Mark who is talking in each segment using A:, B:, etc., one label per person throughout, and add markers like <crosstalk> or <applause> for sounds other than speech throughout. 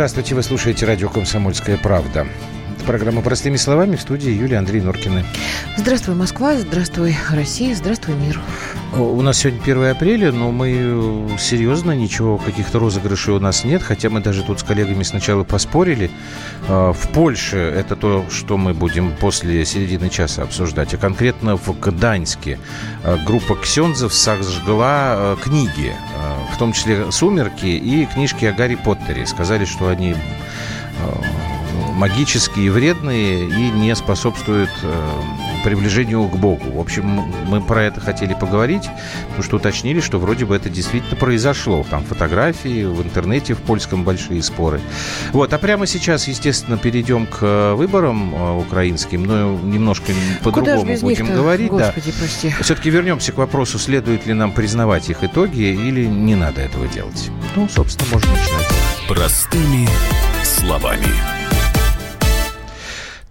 A: Здравствуйте, вы слушаете радио «Комсомольская правда». Программа «Простыми словами» в студии Юлии Андрей Норкины.
B: Здравствуй, Москва, здравствуй, Россия, здравствуй, мир.
A: У нас сегодня 1 апреля, но мы э, серьезно, ничего, каких-то розыгрышей у нас нет, хотя мы даже тут с коллегами сначала поспорили. А, в Польше это то, что мы будем после середины часа обсуждать, а конкретно в Гданьске а, группа ксензов сожгла э, книги, в том числе «Сумерки» и книжки о Гарри Поттере. Сказали, что они магические, и вредные и не способствуют э, приближению к Богу. В общем, мы про это хотели поговорить, потому что уточнили, что вроде бы это действительно произошло. Там фотографии, в интернете в польском большие споры. Вот, а прямо сейчас, естественно, перейдем к выборам э, украинским, но немножко по-другому будем говорить. Господи, да. прости. Все-таки вернемся к вопросу, следует ли нам признавать их итоги или не надо этого делать. Ну, собственно, можно начинать.
C: Простыми словами.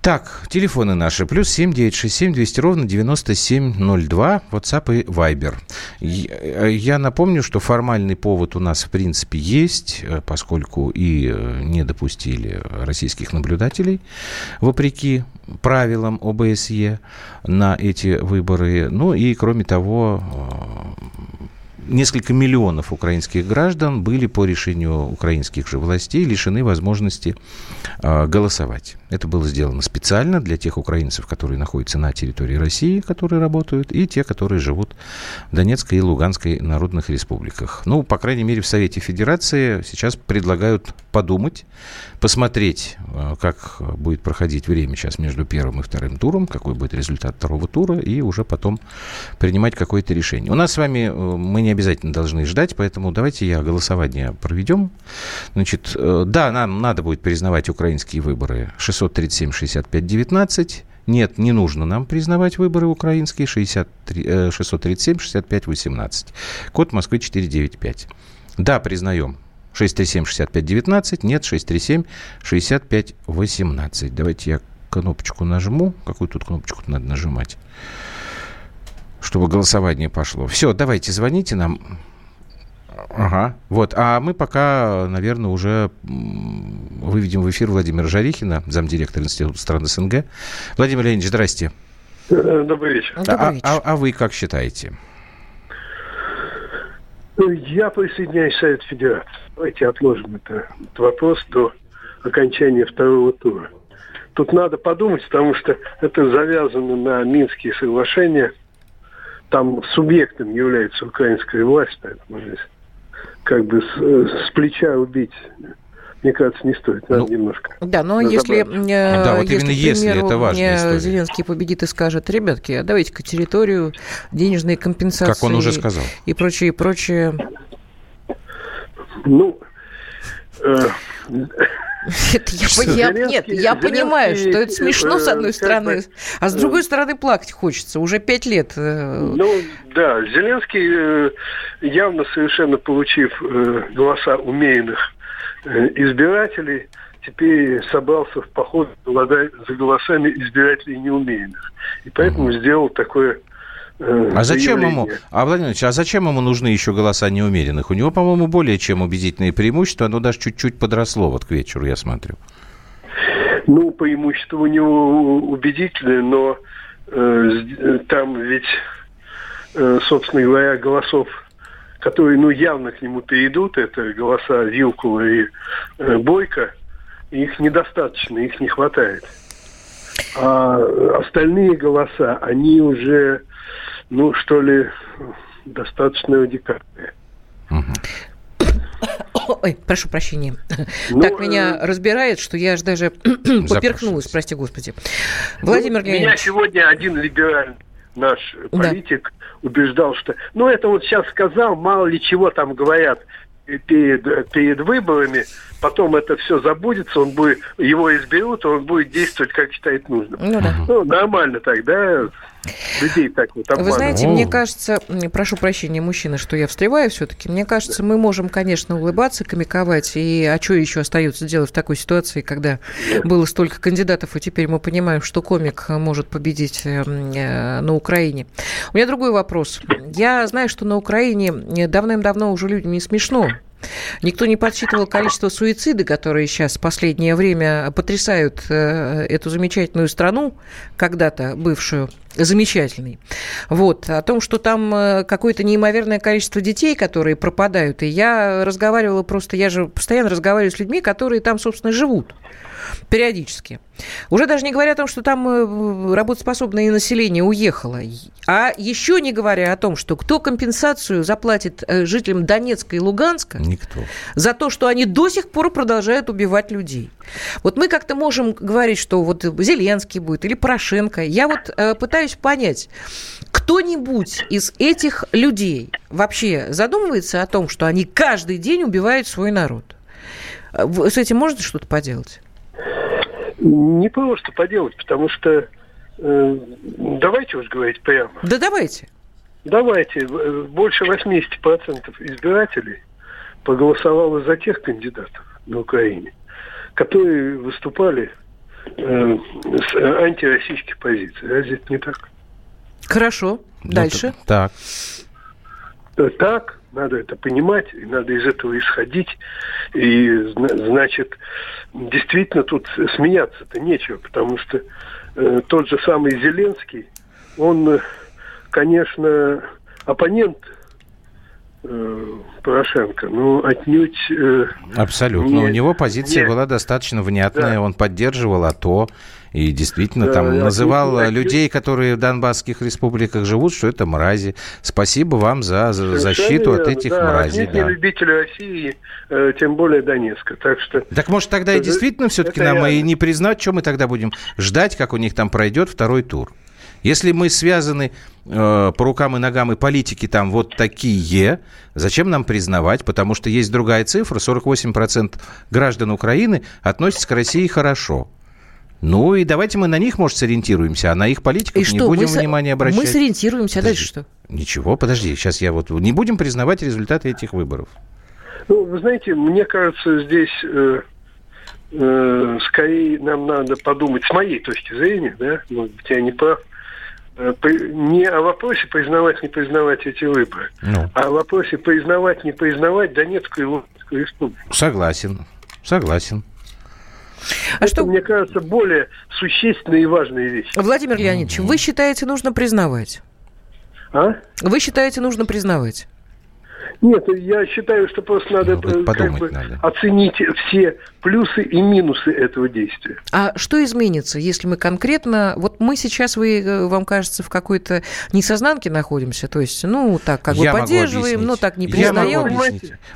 A: Так, телефоны наши. Плюс семь девять шесть семь двести ровно девяносто семь ноль два. WhatsApp и Viber. Я напомню, что формальный повод у нас в принципе есть, э, поскольку и э, не допустили российских наблюдателей, вопреки правилам ОБСЕ на эти выборы. Ну и кроме того, э, несколько миллионов украинских граждан были по решению украинских же властей лишены возможности э, голосовать. Это было сделано специально для тех украинцев, которые находятся на территории России, которые работают, и те, которые живут в Донецкой и Луганской народных республиках. Ну, по крайней мере, в Совете Федерации сейчас предлагают подумать, посмотреть, э, как будет проходить время сейчас между первым и вторым туром, какой будет результат второго тура, и уже потом принимать какое-то решение. У нас с вами, э, мы не обязательно должны ждать, поэтому давайте я голосование проведем. Значит, э, да, нам надо будет признавать украинские выборы 637 65 19. Нет, не нужно нам признавать выборы украинские 63, 637 65 18. Код Москвы 495. Да, признаем. 637-65-19, нет, 637-65-18. Давайте я кнопочку нажму. Какую тут кнопочку надо нажимать? Чтобы голосование пошло. Все, давайте, звоните нам. Ага, вот. А мы пока, наверное, уже выведем в эфир Владимира Жарихина, замдиректора Института стран СНГ. Владимир Леонидович, здрасте.
D: Э, добрый вечер.
A: Добрый а, вечер. А, а, а вы как считаете?
D: Я присоединяюсь к Совет Федерации. Давайте отложим это, этот вопрос до окончания второго тура. Тут надо подумать, потому что это завязано на Минские соглашения. Там субъектом является украинская власть, поэтому здесь как бы с, с плеча убить мне кажется, не стоит. Надо ну, немножко.
B: Да, но если, э, да, вот если, именно если, примеру, это важная история. Зеленский победит и скажет, ребятки, давайте-ка территорию, денежные компенсации.
A: Как он уже сказал.
B: И прочее, и прочее.
D: Ну, э, <laughs>
B: это я, я, нет, я понимаю, что это смешно, с одной э, стороны, а с другой стороны плакать хочется. Уже пять лет.
D: Э. Ну, да, Зеленский, явно совершенно получив голоса умеренных избирателей, теперь собрался в поход за голосами избирателей неумеренных. И поэтому сделал такое
A: э, а зачем ему, а, Владимир а зачем ему нужны еще голоса неумеренных? У него, по-моему, более чем убедительные преимущества, оно даже чуть-чуть подросло вот к вечеру, я смотрю.
D: Ну, преимущество у него убедительное, но э, там ведь, э, собственно говоря, голосов которые, ну, явно к нему перейдут, это голоса Вилкула и э, Бойко, их недостаточно, их не хватает. А остальные голоса, они уже, ну, что ли, достаточно радикальные.
B: Ой, прошу прощения. Ну, так меня э... разбирает, что я аж даже <clears throat> поперхнулась, прости господи.
D: Владимир ну, Меня сегодня один либеральный наш политик да. убеждал, что ну это вот сейчас сказал, мало ли чего там говорят перед, перед выборами, потом это все забудется, он будет, его изберут, он будет действовать, как считает нужным. Ну, да. ну нормально так, да?
B: Людей так вот обманывают. Вы знаете, мне кажется, прошу прощения, мужчина, что я встреваю все-таки, мне кажется, мы можем, конечно, улыбаться, комиковать, и а что еще остается делать в такой ситуации, когда было столько кандидатов, и теперь мы понимаем, что комик может победить эм, э, на Украине. У меня другой вопрос. Я знаю, что на Украине давным-давно уже людям не смешно Никто не подсчитывал количество суицида, которые сейчас в последнее время потрясают э, эту замечательную страну, когда-то бывшую замечательный. Вот, о том, что там э, какое-то неимоверное количество детей, которые пропадают. И я разговаривала просто, я же постоянно разговариваю с людьми, которые там, собственно, живут периодически. Уже даже не говоря о том, что там э, работоспособное население уехало, а еще не говоря о том, что кто компенсацию заплатит э, жителям Донецка и Луганска
A: Никто.
B: за то, что они до сих пор продолжают убивать людей. Вот мы как-то можем говорить, что вот Зеленский будет или Порошенко. Я вот э, пытаюсь понять, кто-нибудь из этих людей вообще задумывается о том, что они каждый день убивают свой народ? С этим можно что-то поделать?
D: Не просто поделать, потому что э, давайте уж говорить прямо.
B: Да давайте.
D: Давайте. Больше 80% избирателей проголосовало за тех кандидатов на Украине, которые выступали э, с антироссийских позиций. Разве это не так?
B: Хорошо. Дальше.
A: Ну, так.
D: Так, надо это понимать, и надо из этого исходить. И, значит, действительно тут смеяться-то нечего, потому что э, тот же самый Зеленский, он, конечно, оппонент э, Порошенко, но отнюдь... Э,
A: Абсолютно. Не, У него позиция не, была достаточно внятная, да. он поддерживал АТО, и действительно да, там называл отнюдь, людей, которые в Донбасских республиках живут, что это мрази. Спасибо вам за, за защиту от этих да, мразей. Да.
D: не любители России, э, тем более Донецка. Так, что...
A: так может тогда и действительно все-таки нам реально. и не признать, что мы тогда будем ждать, как у них там пройдет второй тур? Если мы связаны э, по рукам и ногам и политики там вот такие, зачем нам признавать? Потому что есть другая цифра, 48% граждан Украины относятся к России хорошо. Ну и давайте мы на них, может, сориентируемся, а на их политиков и не будем мы внимания обращать.
B: Мы сориентируемся, а дальше что?
A: Ничего, подожди, сейчас я вот... Не будем признавать результаты этих выборов.
D: Ну, вы знаете, мне кажется, здесь э, э, скорее нам надо подумать, с моей точки зрения, да, может быть, я не прав, не о вопросе признавать, не признавать эти выборы, ну. а о вопросе признавать, не признавать Донецкую и Луганскую республику.
A: Согласен, согласен.
D: А Это, что... мне кажется, более существенные и важные вещи.
B: Владимир Леонидович, вы считаете, нужно признавать?
D: А?
B: Вы считаете, нужно признавать?
D: Нет, я считаю, что просто надо, ну, как бы, надо оценить все плюсы и минусы этого действия.
B: А что изменится, если мы конкретно... Вот мы сейчас, вы, э, вам кажется, в какой-то несознанке находимся, то есть, ну, так как я бы поддерживаем, но так не признаем.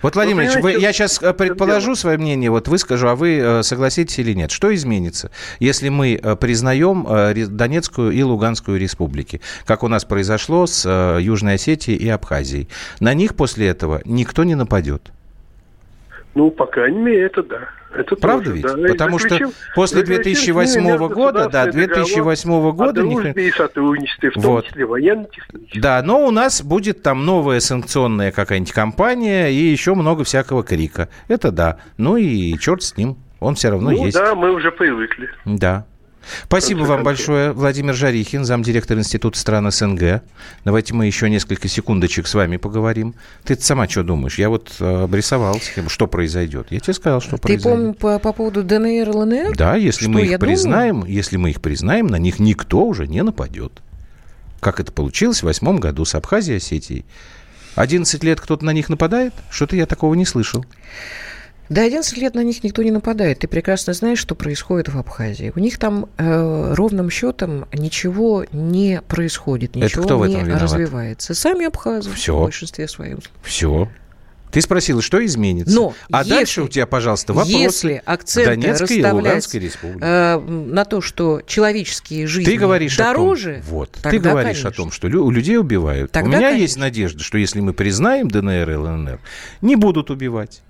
A: Вот, Владимир Ильич, вы, я сейчас э, предположу свое мнение, вот выскажу, а вы согласитесь или нет. Что изменится, если мы признаем Донецкую и Луганскую республики, как у нас произошло с Южной Осетией и Абхазией? На них после этого никто не нападет.
D: Ну, по крайней мере, это да. Это
A: Правда тоже, ведь? Да. Потому что после 2008 года, да, 2008 года... О
D: дружбе и сотрудничестве, в том вот. числе военно
A: Да, но у нас будет там новая санкционная какая-нибудь компания и еще много всякого крика. Это да. Ну и черт с ним. Он все равно ну, есть.
D: да, мы уже привыкли.
A: Да. Спасибо вам большое, Владимир Жарихин, замдиректор Института стран СНГ. Давайте мы еще несколько секундочек с вами поговорим. Ты сама что думаешь? Я вот э, обрисовал схему, что произойдет. Я тебе сказал, что Ты произойдет.
B: Ты помнишь по, по поводу ДНР, ЛНР?
A: Да, если что, мы их признаем, думаю? если мы их признаем, на них никто уже не нападет. Как это получилось в восьмом году с Абхазией и Осетией. 11 лет кто-то на них нападает? Что-то я такого не слышал.
B: До 11 лет на них никто не нападает. Ты прекрасно знаешь, что происходит в Абхазии. У них там э, ровным счетом ничего не происходит, ничего
A: Это кто
B: не развивается. Сами абхазы Все. в большинстве своем.
A: Все. Ты спросила, что изменится.
B: Но
A: а если, дальше у тебя, пожалуйста, вопрос.
B: Если акценты Донецкой и Луганской республики. Э, на то, что человеческие жизни ты говоришь дороже,
A: о том, вот, тогда, ты говоришь конечно. о том, что лю- людей убивают. Тогда, у меня конечно. есть надежда, что если мы признаем ДНР и ЛНР, не будут убивать.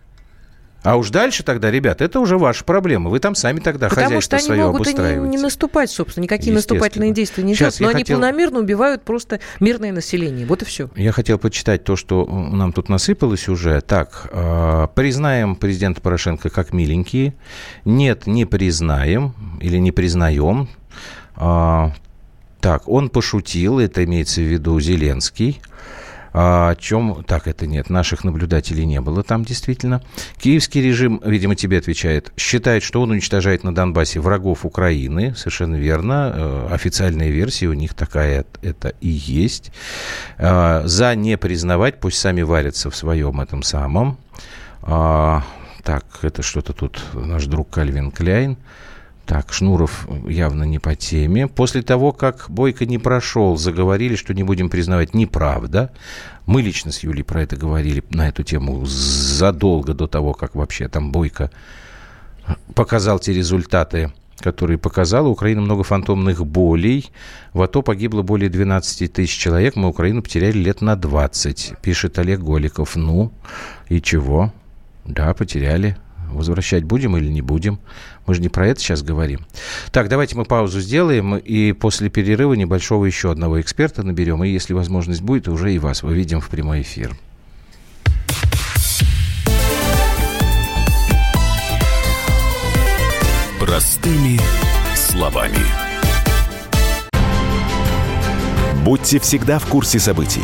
A: А уж дальше тогда, ребят, это уже ваша проблема. Вы там сами тогда Потому хозяйство свое. Потому что они могут
B: не, не наступать, собственно, никакие наступательные действия не делают. Но они хотел... планомерно убивают просто мирное население. Вот и все.
A: Я хотел почитать то, что нам тут насыпалось уже. Так, э, признаем президента Порошенко как миленькие. Нет, не признаем или не признаем. Э, так, он пошутил, это имеется в виду Зеленский. А, о чем... Так, это нет, наших наблюдателей не было там действительно. Киевский режим, видимо, тебе отвечает, считает, что он уничтожает на Донбассе врагов Украины. Совершенно верно. Э, официальная версия у них такая это и есть. А, за не признавать, пусть сами варятся в своем этом самом. А, так, это что-то тут наш друг Кальвин Кляйн. Так, Шнуров явно не по теме. После того, как Бойко не прошел, заговорили, что не будем признавать неправда. Мы лично с Юлей про это говорили, на эту тему, задолго до того, как вообще там Бойко показал те результаты, которые показала. Украина много фантомных болей. В АТО погибло более 12 тысяч человек. Мы Украину потеряли лет на 20, пишет Олег Голиков. Ну, и чего? Да, потеряли. Возвращать будем или не будем? Мы же не про это сейчас говорим. Так, давайте мы паузу сделаем, и после перерыва небольшого еще одного эксперта наберем, и если возможность будет, уже и вас выведем в прямой эфир.
C: Простыми словами. Будьте всегда в курсе событий.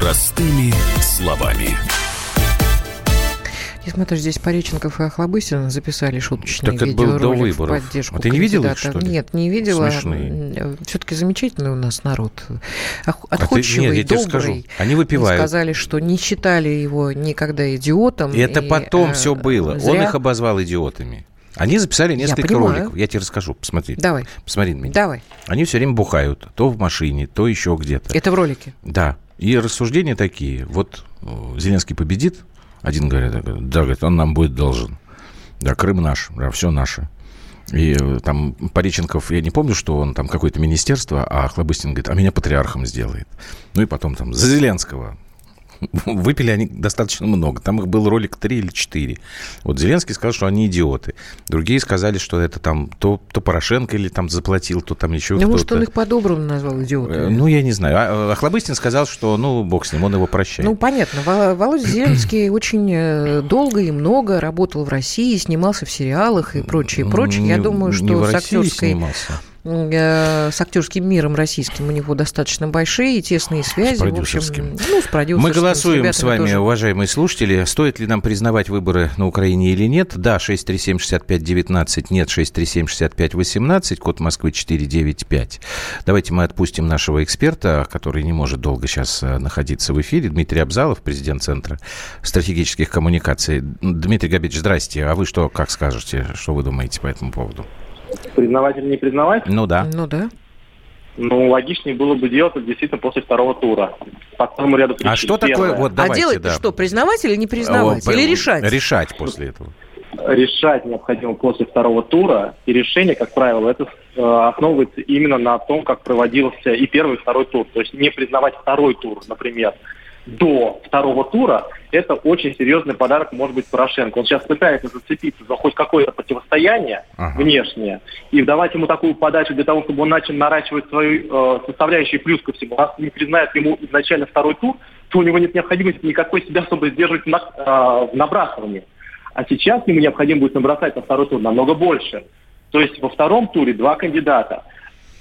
C: Простыми словами.
B: Я смотрю, здесь Пореченков и Охлобыстин записали шуточные
A: так
B: видеоролик
A: это был до выборов.
B: в поддержку
A: А ты не видела их, что ли?
B: Нет, не видела.
A: Смешные.
B: Все-таки замечательный у нас народ. Ох-
A: А ты-
B: Отходчивый,
A: нет, я тебе
B: добрый.
A: скажу, они
B: Они
A: выпивают.
B: сказали, что не считали его никогда идиотом.
A: И это
B: и,
A: потом
B: э,
A: все было. Он
B: зря.
A: их обозвал идиотами. Они записали несколько
B: понимаю.
A: роликов. Я тебе расскажу. Посмотри.
B: Давай,
A: Посмотри на меня.
B: давай.
A: Они все время бухают. То в машине, то еще где-то.
B: Это в ролике.
A: Да. И рассуждения такие. Вот э, Зеленский победит. Один говорит, да, говорит, он нам будет должен. Да, Крым наш, да, все наше. И э, там Пореченков, я не помню, что он там какое-то министерство, а Хлобыстин говорит, а меня патриархом сделает. Ну и потом там за Зеленского. <laughs> Выпили они достаточно много. Там их был ролик 3 или 4. Вот Зеленский сказал, что они идиоты. Другие сказали, что это там то, то Порошенко или там заплатил, то там еще
B: Ну,
A: кто-то.
B: может, он их по-доброму назвал идиотами.
A: Э, Ну, я не знаю. А, а Хлобыстин сказал, что, ну, бог с ним, он его прощает.
B: Ну, понятно. Во- Володя Зеленский <clears throat> очень э, долго и много работал в России, снимался в сериалах и прочее, прочее. Я думаю, что с актерской
A: снимался.
B: С актерским миром российским у него достаточно большие и тесные связи. В общем,
A: продюсерским.
B: ну, с продюсерским.
A: Мы голосуем
B: ребятами
A: с вами,
B: тоже.
A: уважаемые слушатели, стоит ли нам признавать выборы на Украине или нет. Да, 637-65-19, нет, 637-65-18, код Москвы 495. Давайте мы отпустим нашего эксперта, который не может долго сейчас э, находиться в эфире. Дмитрий Абзалов, президент Центра стратегических коммуникаций. Дмитрий Габич, здрасте. А вы что, как скажете, что вы думаете по этому поводу?
E: Признавать или не признавать?
A: Ну да.
B: Ну да.
E: Ну, логичнее было бы делать это действительно после второго тура. По целому ряду причин.
A: А что такое?
E: Первое.
A: Вот давайте,
B: а делать-то
A: да.
B: что, признавать или не признавать?
A: О,
B: или решать?
A: Решать после этого.
E: Решать необходимо после второго тура. И решение, как правило, это э, основывается именно на том, как проводился и первый, и второй тур. То есть не признавать второй тур, например, до второго тура, это очень серьезный подарок, может быть, Порошенко. Он сейчас пытается зацепиться за хоть какое-то противостояние
A: Ага.
E: внешнее и давать ему такую подачу для того, чтобы он начал наращивать свою э, составляющую плюс ко всему. Раз не признает ему изначально второй тур, то у него нет необходимости никакой себя особо сдерживать на, э, в набрасывании. А сейчас ему необходимо будет набросать на второй тур намного больше. То есть во втором туре два кандидата.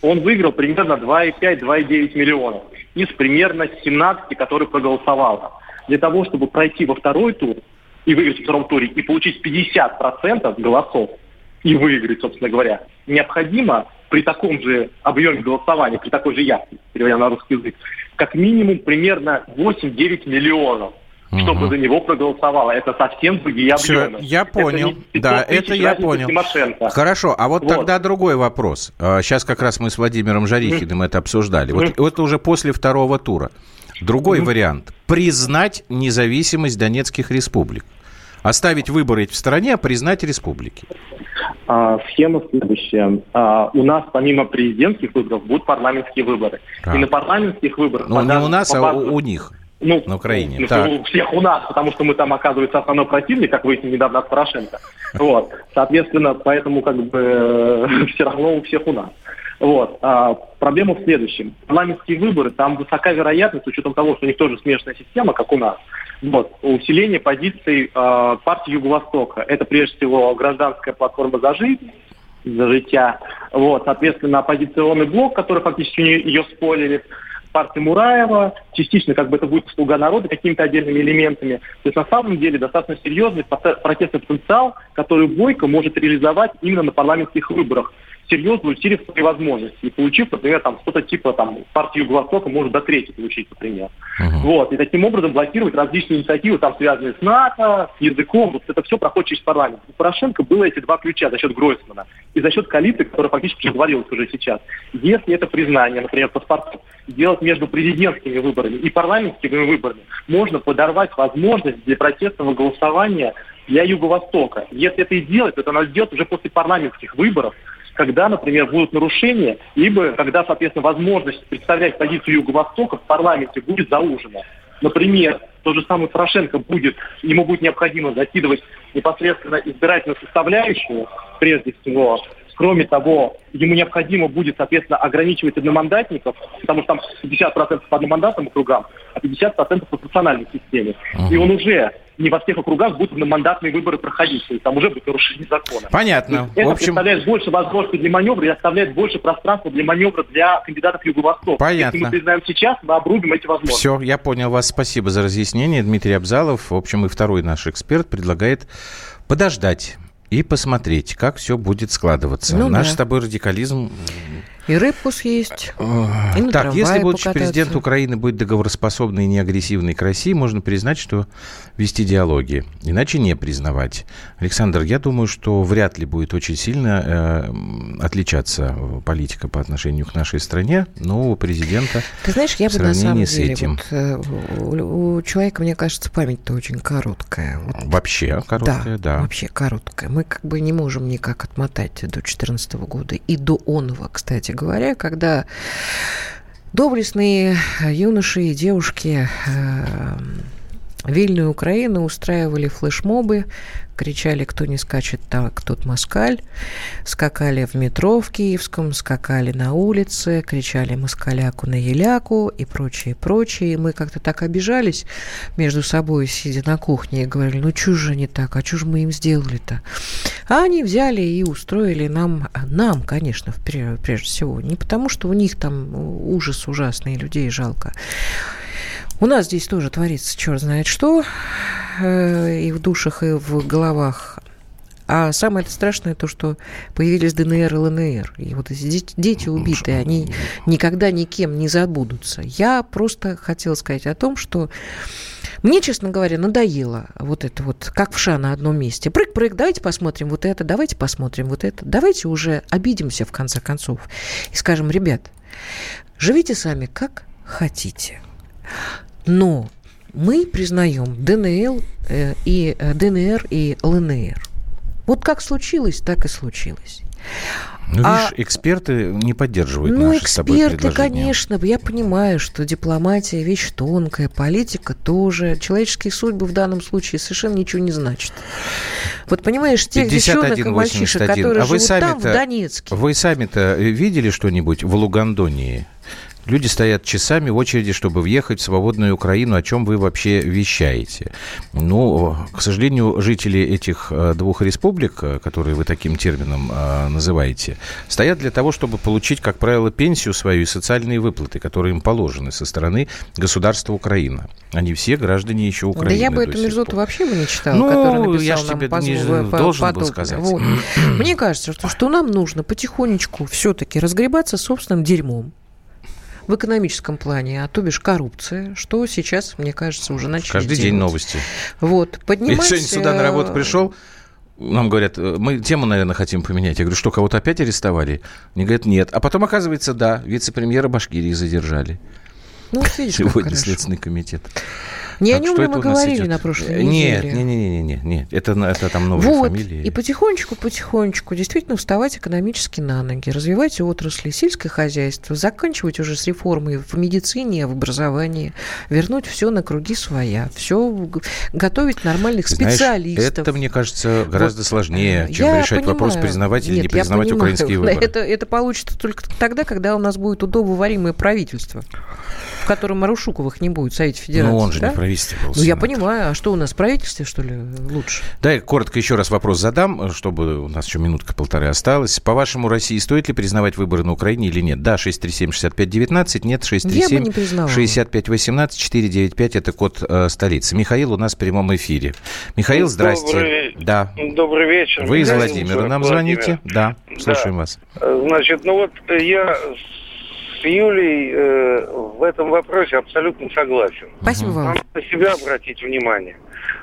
E: Он выиграл примерно 2,5-2,9 миллионов из примерно 17, которые проголосовало. Для того, чтобы пройти во второй тур и выиграть во втором туре и получить 50% голосов и выиграть, собственно говоря, необходимо при таком же объеме голосования, при такой же явке, переводя на русский язык, как минимум примерно 8-9 миллионов чтобы за него проголосовало. Это совсем другие объемы.
A: я
E: Это
A: понял.
E: не 500
A: Да, это я понял.
E: Тимошенко.
A: Хорошо, а вот,
E: Вот.
A: тогда другой вопрос. Сейчас как раз мы с Владимиром Жарихиным это обсуждали. Вот, вот уже после второго тура. Другой вариант. Признать независимость Донецких республик. Оставить выборы в стране, а признать республики.
E: А, схема следующая. А, у нас помимо президентских выборов будут парламентские выборы.
A: Так.
E: И на парламентских выборах...
A: Ну, не у нас, а у, у них.
E: Ну, на Украине. Ну, так. У всех у нас, потому что мы там, оказывается, основной противник, как выяснили недавно от Порошенко. <laughs> Вот. Соответственно, поэтому как бы <laughs> все равно у всех у нас. Вот. А, проблема в следующем. Парламентские выборы, там высока вероятность, с учетом того, что у них тоже смешанная система, как у нас, вот, усиление позиций э, партии Юго-Востока. Это прежде всего гражданская платформа «За жизнь», «За життя». Вот, соответственно, оппозиционный блок, который фактически ее спорили, партия Мураева, частично как бы это будет слуга народа какими-то отдельными элементами. То есть на самом деле достаточно серьезный протестный потенциал, который Бойко может реализовать именно на парламентских выборах серьезно усилив свои возможности и получив, например, там что-то типа там партию Юго-Востока может до третьей получить, например. Uh-huh. Вот. И таким образом блокировать различные инициативы, там связанные с НАТО, с языком, вот это все проходит через парламент. У Порошенко было эти два ключа за счет Гройсмана и за счет коалиции, которая фактически уже говорилась уже сейчас. Если это признание, например, паспортов, делать между президентскими выборами и парламентскими выборами, можно подорвать возможность для протестного голосования для Юго-Востока. Если это и делать, то это надо сделать уже после парламентских выборов, когда, например, будут нарушения, либо когда, соответственно, возможность представлять позицию Юго-Востока в парламенте будет заужена. Например, тот же самый Порошенко будет, ему будет необходимо закидывать непосредственно избирательную составляющую, прежде всего, Кроме того, ему необходимо будет, соответственно, ограничивать одномандатников, потому что там 50% по одномандатным округам, а 50% по пропорциональной системе. Uh-huh. И он уже не во всех округах будут одномандатные выборы проходить, то есть там уже будет нарушение закона.
A: Понятно.
E: Это в общем... представляет больше возможностей для маневра и оставляет больше пространства для маневра для кандидатов Юго-Востока.
A: Понятно.
E: Если мы признаем сейчас, мы обрубим эти возможности.
A: Все, я понял вас. Спасибо за разъяснение. Дмитрий Абзалов, в общем, и второй наш эксперт предлагает подождать и посмотреть, как все будет складываться. Ну, Наш да. с тобой радикализм
B: и рыбку съесть.
A: И на так, если будущий покататься. президент Украины будет договороспособный и неагрессивный к России, можно признать, что вести диалоги. Иначе не признавать. Александр, я думаю, что вряд ли будет очень сильно э, отличаться политика по отношению к нашей стране нового президента.
B: Ты знаешь, я бы на самом с деле, этим. Вот, э, у, у человека, мне кажется, память-то очень короткая. Вот.
A: Вообще короткая, да, да.
B: Вообще короткая. Мы как бы не можем никак отмотать до 2014 года и до онова, кстати говоря, когда доблестные юноши и девушки э, Вильную Украину устраивали флешмобы, кричали, кто не скачет, так тот москаль. Скакали в метро в Киевском, скакали на улице, кричали москаляку на еляку и прочее, прочее. И мы как-то так обижались между собой, сидя на кухне, и говорили, ну чё же они так, а чё же мы им сделали-то? А они взяли и устроили нам, нам, конечно, прежде всего, не потому, что у них там ужас ужасный, людей жалко, у нас здесь тоже творится черт знает что, э, и в душах, и в головах. А самое страшное то, что появились ДНР и ЛНР. И вот эти дети убитые, они никогда никем не забудутся. Я просто хотела сказать о том, что мне, честно говоря, надоело вот это вот, как в ша на одном месте. Прыг-прыг, давайте посмотрим вот это, давайте посмотрим вот это. Давайте уже обидимся, в конце концов, и скажем, ребят, живите сами как хотите. Но мы признаем ДНЛ э, и э, ДНР и ЛНР. Вот как случилось, так и случилось.
A: Ну, а, видишь, эксперты не поддерживают ну, наши
B: эксперты, конечно, я понимаю, что дипломатия вещь тонкая, политика тоже. Человеческие судьбы в данном случае совершенно ничего не значат. Вот понимаешь, тех 51, девчонок и мальчишек, которые а живут там, в Донецке.
A: Вы сами-то видели что-нибудь в Лугандонии? Люди стоят часами в очереди, чтобы въехать в свободную Украину. О чем вы вообще вещаете? Ну, к сожалению, жители этих э, двух республик, э, которые вы таким термином э, называете, стоят для того, чтобы получить, как правило, пенсию свою и социальные выплаты, которые им положены со стороны государства Украина. Они все граждане еще Украины.
B: Да я бы эту мерзоту вообще бы не читала,
A: ну,
B: которую написал
A: я нам тебе позвол... не должен подобное. был сказать. Вот. <clears throat>
B: Мне кажется, что, что нам нужно потихонечку все-таки разгребаться собственным дерьмом в экономическом плане, а то бишь коррупция, что сейчас, мне кажется, уже начали
A: Каждый
B: делать.
A: день новости.
B: Вот, поднимать...
A: Я сегодня сюда на работу э, пришел, нам говорят, э, мы тему, наверное, хотим поменять. Я говорю, что, кого-то опять арестовали? Мне говорят, нет. А потом, оказывается, да, вице-премьера Башкирии задержали. Ну, видишь, Сегодня Следственный комитет.
B: Не о нем ли мы говорили на прошлой
A: неделе? Нет, нет, нет, нет, нет, это, это там новые
B: вот.
A: фамилии.
B: И потихонечку, потихонечку действительно вставать экономически на ноги, развивать отрасли, сельское хозяйство, заканчивать уже с реформой в медицине, в образовании, вернуть все на круги своя, все готовить нормальных Знаешь, специалистов.
A: Это, мне кажется, гораздо вот. сложнее, чем я решать понимаю. вопрос, признавать или Нет, не признавать украинские <laughs> выборы.
B: Это, это получится только тогда, когда у нас будет удобоваримое правительство в котором Марушуковых не будет в Совете Федерации.
A: Ну, он же
B: да?
A: не правительство был.
B: Ну, я понимаю. А что у нас, в правительстве, что ли, лучше?
A: Да, я коротко еще раз вопрос задам, чтобы у нас еще минутка-полторы осталась. По-вашему, России стоит ли признавать выборы на Украине или нет? Да, 637-6519, нет, 637-6518, 495 – это код э, столицы. Михаил у нас в прямом эфире. Михаил, здрасте.
F: Добрый,
A: да.
F: добрый вечер.
A: Вы из Владимира нам Владимир. звоните? Да, слушаем да. вас.
F: Значит, ну вот я с Юлей э, в этом вопросе абсолютно согласен.
B: Спасибо вам. Надо
F: на себя обратить внимание.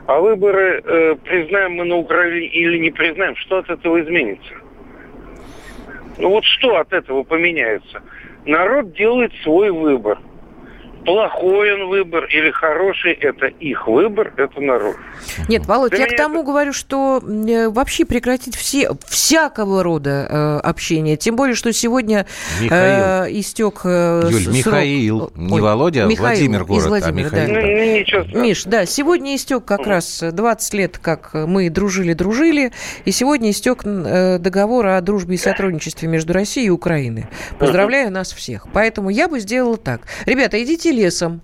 F: А выборы э, признаем мы на Украине или не признаем, что от этого изменится? Ну вот что от этого поменяется? Народ делает свой выбор плохой он выбор или хороший, это их выбор, это народ.
B: Нет, Володь, Для я к тому это... говорю, что э, вообще прекратить все, всякого рода э, общение. Тем более, что сегодня э, истек э,
A: Юль, срок... Михаил, не Ой, Володя, а Михаил, Владимир город, из Владимира, а Михаил. Да.
F: Ну,
B: ну, Миш, да, сегодня истек как раз 20 лет, как мы дружили-дружили, и сегодня истек э, договор о дружбе и сотрудничестве между Россией и Украиной. Поздравляю нас всех. Поэтому я бы сделала так. Ребята, идите лесом.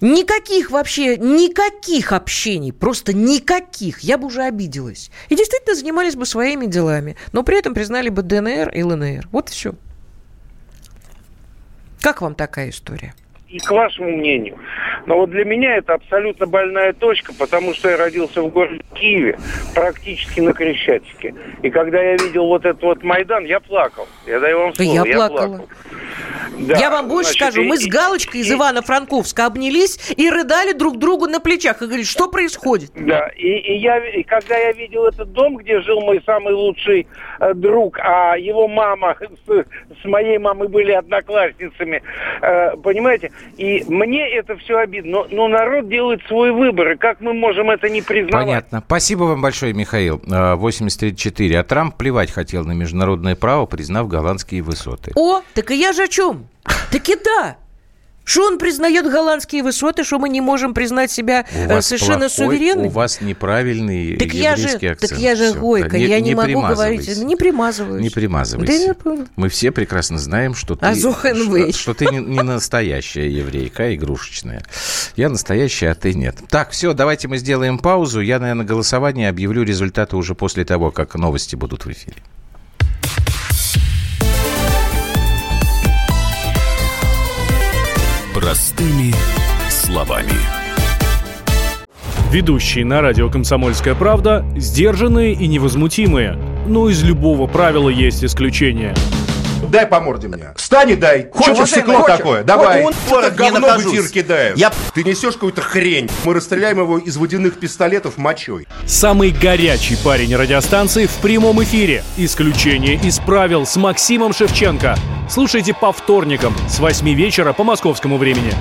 B: Никаких вообще, никаких общений, просто никаких. Я бы уже обиделась. И действительно занимались бы своими делами, но при этом признали бы ДНР и ЛНР. Вот и все. Как вам такая история?
F: и к вашему мнению. Но вот для меня это абсолютно больная точка, потому что я родился в городе Киеве, практически на Крещатике. И когда я видел вот этот вот Майдан, я плакал. Я даю вам слово,
B: я, я плакала. плакал. Да, я вам больше значит, скажу, и, мы с Галочкой и, из Ивано-Франковска обнялись и рыдали друг другу на плечах. И говорили, что происходит?
F: Да, и, и, я, и когда я видел этот дом, где жил мой самый лучший э, друг, а его мама <laughs> с, с моей мамой были одноклассницами, э, понимаете, и мне это все обидно. Но, но народ делает свой выбор, и как мы можем это не признавать?
A: Понятно. Спасибо вам большое, Михаил. 83.4. А Трамп плевать хотел на международное право, признав голландские высоты.
B: О, так и я же о чем? Так и да. Что он признает голландские высоты, что мы не можем признать себя э, совершенно плохой, суверенными?
A: У вас неправильный
B: так я же, акцент. Так я же гойка, не, я не, не могу говорить. Не примазываюсь.
A: Не примазывайся. Да, мы все прекрасно знаем, что ты, что, что ты не, не настоящая еврейка, игрушечная. Я настоящая, а ты нет. Так, все, давайте мы сделаем паузу. Я, наверное, голосование объявлю результаты уже после того, как новости будут в эфире.
C: Простыми словами.
G: Ведущие на радио «Комсомольская правда» сдержанные и невозмутимые. Но из любого правила есть исключение –
H: дай по морде мне. Встань и дай. Хочешь стекло такое? Давай. Он это говно в эфир кидает. Я... Ты несешь какую-то хрень. Мы расстреляем его из водяных пистолетов мочой.
G: Самый горячий парень радиостанции в прямом эфире. Исключение из правил с Максимом Шевченко. Слушайте по вторникам с 8 вечера по московскому времени.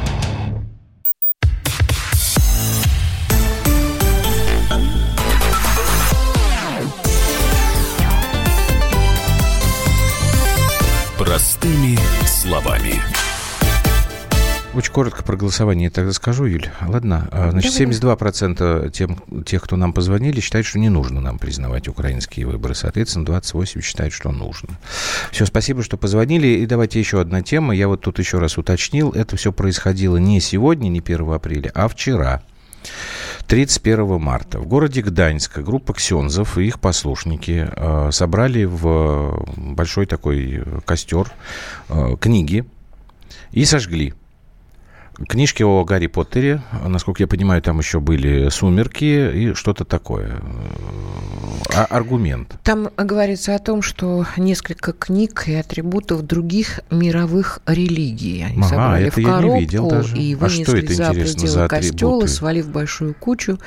A: Очень коротко про голосование я тогда скажу, Юль. Ладно. А, значит, 72% тем, тех, кто нам позвонили, считают, что не нужно нам признавать украинские выборы. Соответственно, 28% считают, что нужно. Все, спасибо, что позвонили. И давайте еще одна тема. Я вот тут еще раз уточнил. Это все происходило не сегодня, не 1 апреля, а вчера. 31 марта в городе Гданьска группа ксензов и их послушники э, собрали в большой такой костер э, книги и сожгли. Книжки о Гарри Поттере, насколько я понимаю, там еще были «Сумерки» и что-то такое. а аргумент?
B: Там говорится о том, что несколько книг и атрибутов других мировых религий они ага, собрали это в коробку я не видел даже. и вынесли а что это, за пределы за костела, свалив большую кучу,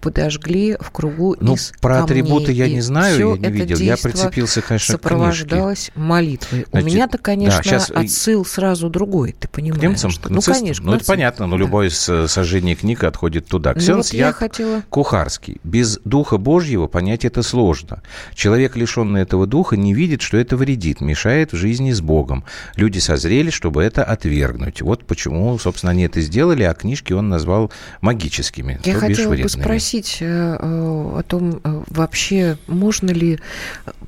B: подожгли в кругу ну, из
A: про камней. атрибуты я не знаю, я не видел. Я прицепился, конечно,
B: сопровождалось
A: к
B: молитвой. Значит, У меня-то, конечно, да, сейчас... отсыл сразу другой, ты понимаешь? К немцам?
A: Что... Ну, конечно. Ну, это понятно, но да. любое сожжение книг отходит туда. Ксенс ну, вот я хотела... Кухарский. Без Духа Божьего понять это сложно. Человек, лишенный этого Духа, не видит, что это вредит, мешает в жизни с Богом. Люди созрели, чтобы это отвергнуть. Вот почему, собственно, они это сделали, а книжки он назвал магическими.
B: Я хотела бы спросить э, о том, э, вообще можно ли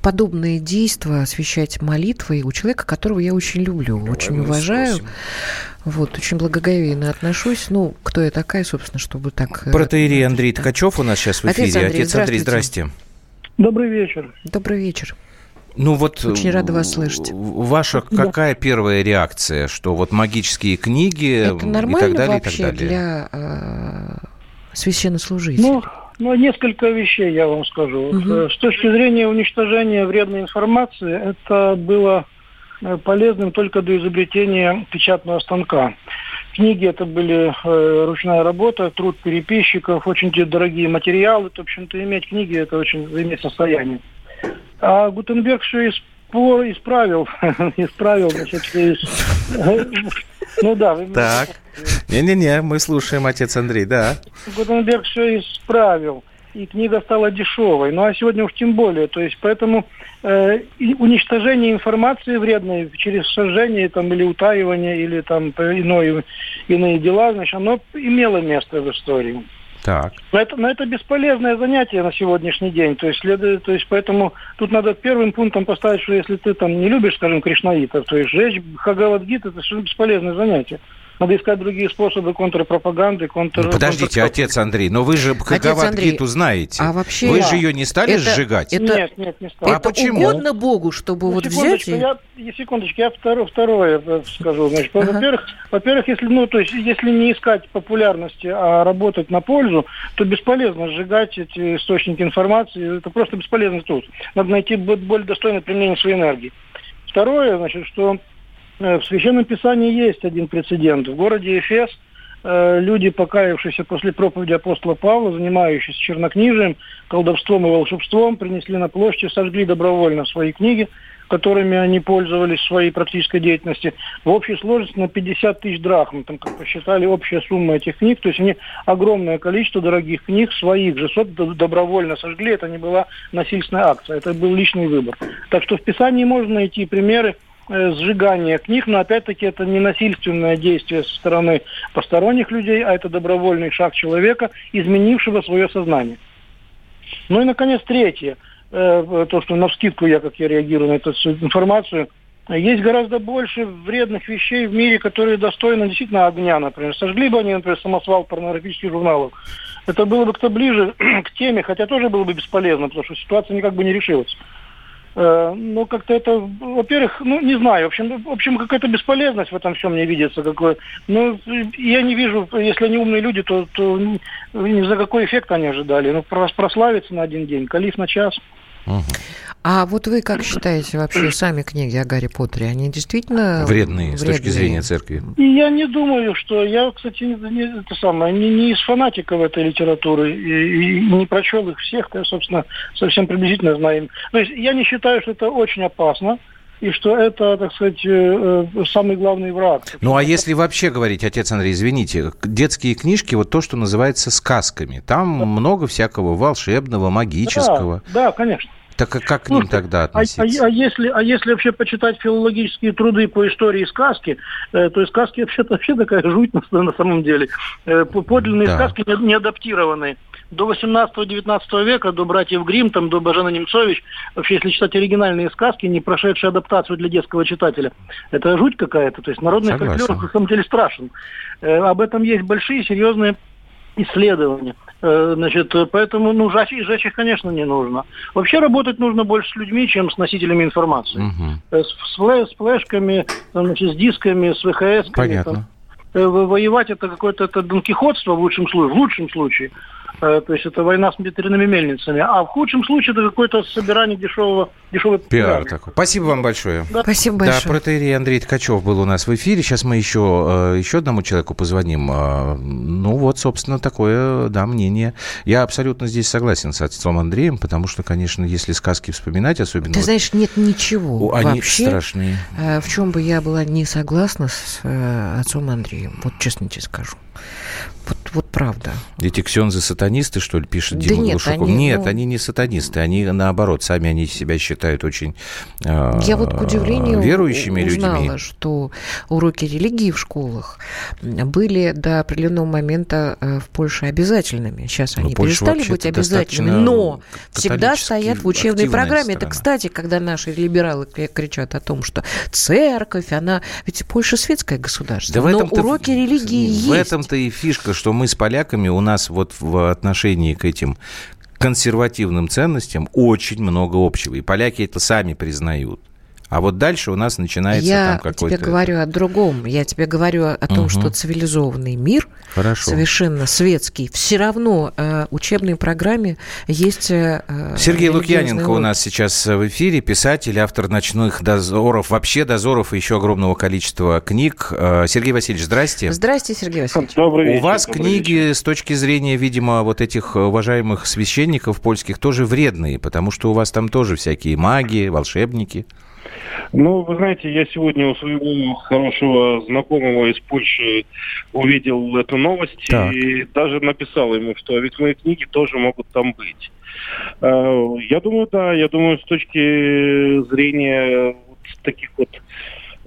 B: подобные действия освещать молитвой у человека, которого я очень люблю, Давай очень уважаю. Спросим. Вот, очень благоговейно отношусь. Ну, кто я такая, собственно, чтобы так...
A: Э, Протеерей Андрей Ткачев у нас сейчас в эфире. Отец Андрей, Отец Андрей здрасте.
I: Добрый вечер.
B: Добрый вечер.
A: Ну вот
B: очень рада вас слышать.
A: Ваша да. какая первая реакция, что вот магические книги Это
B: нормально
A: и так далее,
B: вообще
A: и так далее?
B: для э, священнослужителей?
I: Ну, ну, несколько вещей я вам скажу. Угу. С точки зрения уничтожения вредной информации, это было Э, полезным только до изобретения печатного станка. Книги это были э, ручная работа, труд переписчиков, очень дорогие материалы. В общем-то, иметь книги это очень иметь состояние. А Гутенберг все испор, исправил, <laughs> исправил, значит,
A: ну да. Так. Не-не-не, мы слушаем, отец Андрей, да.
I: Гутенберг все исправил и книга стала дешевой. Ну а сегодня уж тем более. То есть поэтому э, уничтожение информации вредной через сожжение там, или утаивание, или там иное, иные дела, значит, оно имело место в истории.
A: Так.
I: Но это, но это бесполезное занятие на сегодняшний день. То есть, следует, то есть поэтому тут надо первым пунктом поставить, что если ты там не любишь, скажем, кришнаитов, то есть сжечь Хагаладгит это совершенно бесполезное занятие. Надо искать другие способы контрпропаганды, контр...
A: Ну, подождите, контр... отец Андрей, но вы же Хагават-гиту знаете. А вообще... Вы же ее не стали это, сжигать?
B: Это, нет, нет, не стал. Это а почему? угодно Богу, чтобы ну, вот взять и...
I: Я, секундочку, я второе, второе э, скажу. Значит, ага. во-первых, во-первых, если, ну, то есть, если не искать популярности, а работать на пользу, то бесполезно сжигать эти источники информации. Это просто бесполезный труд. Надо найти более достойное применение своей энергии. Второе, значит, что в Священном Писании есть один прецедент. В городе Эфес э, люди, покаявшиеся после проповеди апостола Павла, занимающиеся чернокнижием, колдовством и волшебством, принесли на площадь, сожгли добровольно свои книги, которыми они пользовались в своей практической деятельности, в общей сложности на 50 тысяч драхм. Там, как посчитали, общая сумма этих книг. То есть они огромное количество дорогих книг своих же сот добровольно сожгли. Это не была насильственная акция, это был личный выбор. Так что в Писании можно найти примеры Э, сжигания книг, но опять-таки это не насильственное действие со стороны посторонних людей, а это добровольный шаг человека, изменившего свое сознание. Ну и, наконец, третье, э, то, что на вскидку я, как я реагирую на эту информацию, есть гораздо больше вредных вещей в мире, которые достойны действительно огня, например. Сожгли бы они, например, самосвал порнографических журналов. Это было бы кто ближе <clears throat> к теме, хотя тоже было бы бесполезно, потому что ситуация никак бы не решилась. Э, ну, как-то это, во-первых, ну, не знаю, в общем, в общем, какая-то бесполезность в этом всем мне видится. Какой. Ну, я не вижу, если они умные люди, то, то ни за какой эффект они ожидали. Ну, прославиться на один день, калиф на час.
B: Угу. А вот вы как считаете вообще сами книги о Гарри Поттере? Они действительно
A: вредные, вредные? с точки зрения церкви?
I: Я не думаю, что я, кстати, не, не, это самое, не, не из фанатиков этой литературы и, и не прочел их всех, я, собственно, совсем приблизительно знаю. То есть я не считаю, что это очень опасно и что это, так сказать, э, э, самый главный враг.
A: Ну, а если вообще говорить, отец Андрей, извините, детские книжки, вот то, что называется сказками, там да. много всякого волшебного, магического.
I: Да, да конечно.
A: Так а как к ним тогда относиться?
I: А, а, а, если, а если вообще почитать филологические труды по истории сказки, э, то сказки вообще, вообще такая жуть на, на самом деле. Э, подлинные да. сказки не, не адаптированные. До 18-19 века, до братьев Грим, там, до Бажена Немцович, вообще, если читать оригинальные сказки, не прошедшие адаптацию для детского читателя, это жуть какая-то. То есть народный фольклор на самом деле страшен. Э, об этом есть большие серьезные исследования. Э, значит, поэтому, ну, жечь, жечь их, конечно, не нужно. Вообще работать нужно больше с людьми, чем с носителями информации. Угу. С, флеш, с флешками, значит, с дисками, с ВХС.
A: Понятно. Там.
I: Э, воевать это какое-то это донкихотство в лучшем случае, в лучшем случае. Э, то есть это война с ветряными мельницами. А в худшем случае это какое-то собирание дешевого, дешевого
A: пиар. Такой. Спасибо вам большое.
B: Да. Спасибо большое.
A: Да, протеерей Андрей Ткачев был у нас в эфире. Сейчас мы еще, э, еще одному человеку позвоним. Э, ну вот, собственно, такое, да, мнение. Я абсолютно здесь согласен с отцом Андреем, потому что, конечно, если сказки вспоминать, особенно...
B: Ты вот, знаешь, нет ничего
A: они вообще, страшные.
B: В чем бы я была не согласна с отцом Андреем, вот честно тебе скажу. Вот, вот правда.
A: Эти ксензы-сатанисты, что ли, пишет Дима да нет, Глушаков? Они, нет, ну... они не сатанисты, они наоборот, сами они себя считают очень
B: э, Я вот, к удивлению, верующими узнала, людьми. что уроки религии в школах были до определенного момента э, в Польше обязательными. Сейчас ну, они ну, перестали быть обязательными, но всегда стоят в учебной программе. Страна. Это, кстати, когда наши либералы кричат о том, что церковь, она... Ведь Польша светское государство, да но уроки религии в есть.
A: В этом-то и фишка, что мы с поляками, у нас вот в отношении к этим консервативным ценностям очень много общего. И поляки это сами признают. А вот дальше у нас начинается
B: я
A: там какой-то...
B: Я тебе говорю о другом. Я тебе говорю о том, угу. что цивилизованный мир, Хорошо. совершенно светский, все равно э, учебной программе есть э,
A: Сергей Лукьяненко у нас сейчас в эфире, писатель, автор «Ночных дозоров», вообще дозоров и еще огромного количества книг. Э, Сергей Васильевич, здрасте.
B: Здрасте, Сергей Васильевич.
A: Добрый вечер. У вас книги вечер. с точки зрения, видимо, вот этих уважаемых священников польских тоже вредные, потому что у вас там тоже всякие маги, волшебники.
J: Ну, вы знаете, я сегодня у своего хорошего знакомого из Польши увидел эту новость так. и даже написал ему, что ведь мои книги тоже могут там быть. Э, я думаю, да, я думаю, с точки зрения вот таких вот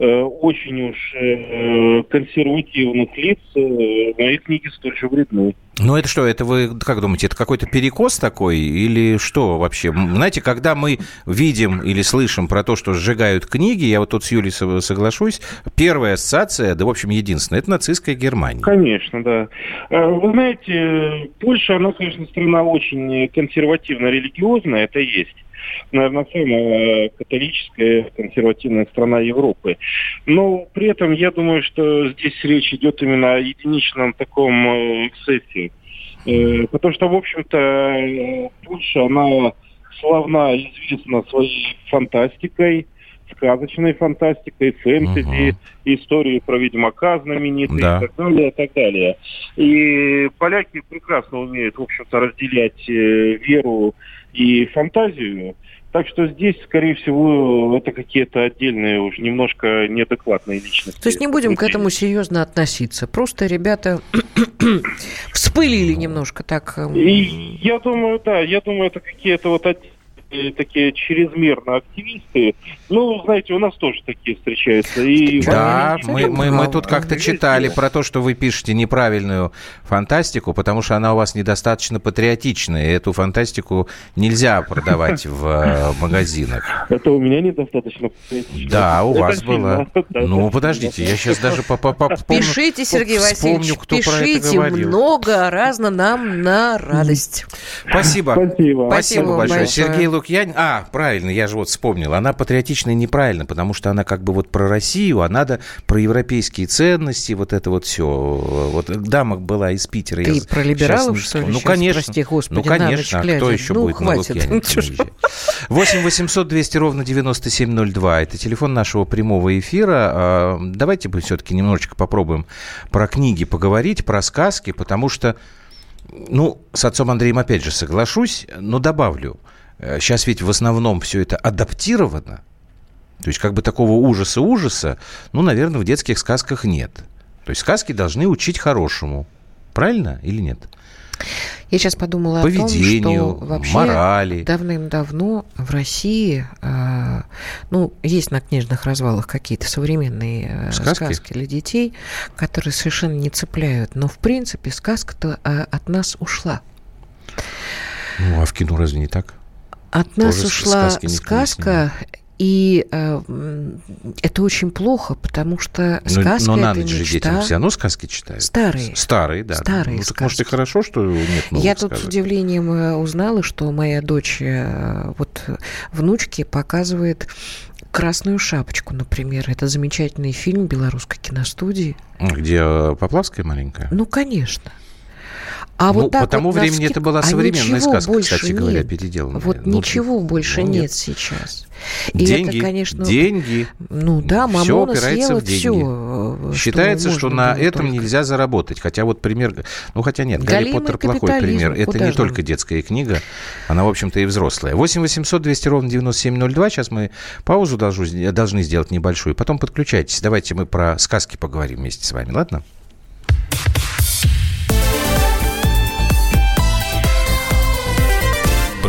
J: очень уж э, консервативных лиц э, мои книги столь же вредны.
A: Ну это что, это вы как думаете, это какой-то перекос такой или что вообще? Знаете, когда мы видим или слышим про то, что сжигают книги, я вот тут с Юлей соглашусь, первая ассоциация, да в общем единственная, это нацистская Германия.
J: Конечно, да. Вы знаете, Польша, она, конечно, страна очень консервативно-религиозная, это есть наверное, самая католическая консервативная страна Европы. Но при этом я думаю, что здесь речь идет именно о единичном таком э, эксцессе. Э, потому что, в общем-то, Польша, она славна, известна своей фантастикой, сказочной фантастикой, фэнтези, угу. истории про Ведьмака знаменитые да. и так далее, и так далее. И поляки прекрасно умеют, в общем-то, разделять э, веру и фантазию. Так что здесь, скорее всего, это какие-то отдельные, уже немножко неадекватные личности.
B: То есть не будем к этому серьезно относиться. Просто ребята <coughs> вспылили немножко так.
J: Эм. И я думаю, да, я думаю, это какие-то вот такие чрезмерно активисты. Ну, знаете, у нас тоже такие встречаются. И
A: да, мы, мы, мы тут как-то читали про то, что вы пишете неправильную фантастику, потому что она у вас недостаточно патриотичная. И эту фантастику нельзя продавать <laughs> в э, магазинах.
J: Это у меня недостаточно
A: патриотичная. Да, у вас было. Ну, подождите, я сейчас даже по
B: Пишите, Сергей Васильевич, пишите много разно нам на радость.
A: Спасибо. Спасибо. Спасибо большое. Сергей Лукьянин... А, правильно, я же вот вспомнил. Она патриотична и неправильно, потому что она как бы вот про Россию, а надо про европейские ценности, вот это вот все. Вот дама была из Питера.
B: Ты я про либералов, что ли?
A: Ну, конечно. Прости, Господи, ну, конечно. А кто еще ну, будет хватит. на Лукьянин 8 800 200 ровно 9702. Это телефон нашего прямого эфира. А, давайте мы все-таки немножечко попробуем про книги поговорить, про сказки, потому что ну, с отцом Андреем опять же соглашусь, но добавлю – Сейчас э, ведь в основном все это адаптировано. То есть как бы такого ужаса-ужаса, ну, наверное, в детских сказках нет. То есть сказки должны учить хорошему. Правильно или нет?
B: Я сейчас подумала Поведению, о том, что вообще морали. давным-давно в России, э, ну, есть на книжных развалах какие-то современные э, сказки? сказки для детей, которые совершенно не цепляют. Но, в принципе, сказка-то э, от нас ушла.
A: Ну, а в кино разве не так?
B: От нас Тоже ушла сказка, и э, это очень плохо, потому что сказка но, но на ночь же детям
A: все равно сказки читают.
B: Старые.
A: Старые, да.
B: Старые
A: ну, так, может, и хорошо, что нет новых
B: Я тут с удивлением э, узнала, что моя дочь, э, вот внучке показывает «Красную шапочку», например. Это замечательный фильм белорусской киностудии.
A: Где э, Поплавская маленькая?
B: Ну, конечно.
A: А ну, вот так по тому вот времени это была а современная а сказка, кстати нет. говоря, переделанная.
B: Вот ну, ничего больше ну, нет. нет сейчас.
A: И деньги, это, конечно, деньги.
B: Ну да, мамона все опирается в деньги. Все,
A: э, Считается, что, что на этом только. нельзя заработать. Хотя вот пример, ну хотя нет, Гарри Поттер плохой пример. Это не только детская книга, она, в общем-то, и взрослая. 8 800 200 ровно 9702. Сейчас мы паузу должны, должны сделать небольшую. Потом подключайтесь. Давайте мы про сказки поговорим вместе с вами, ладно?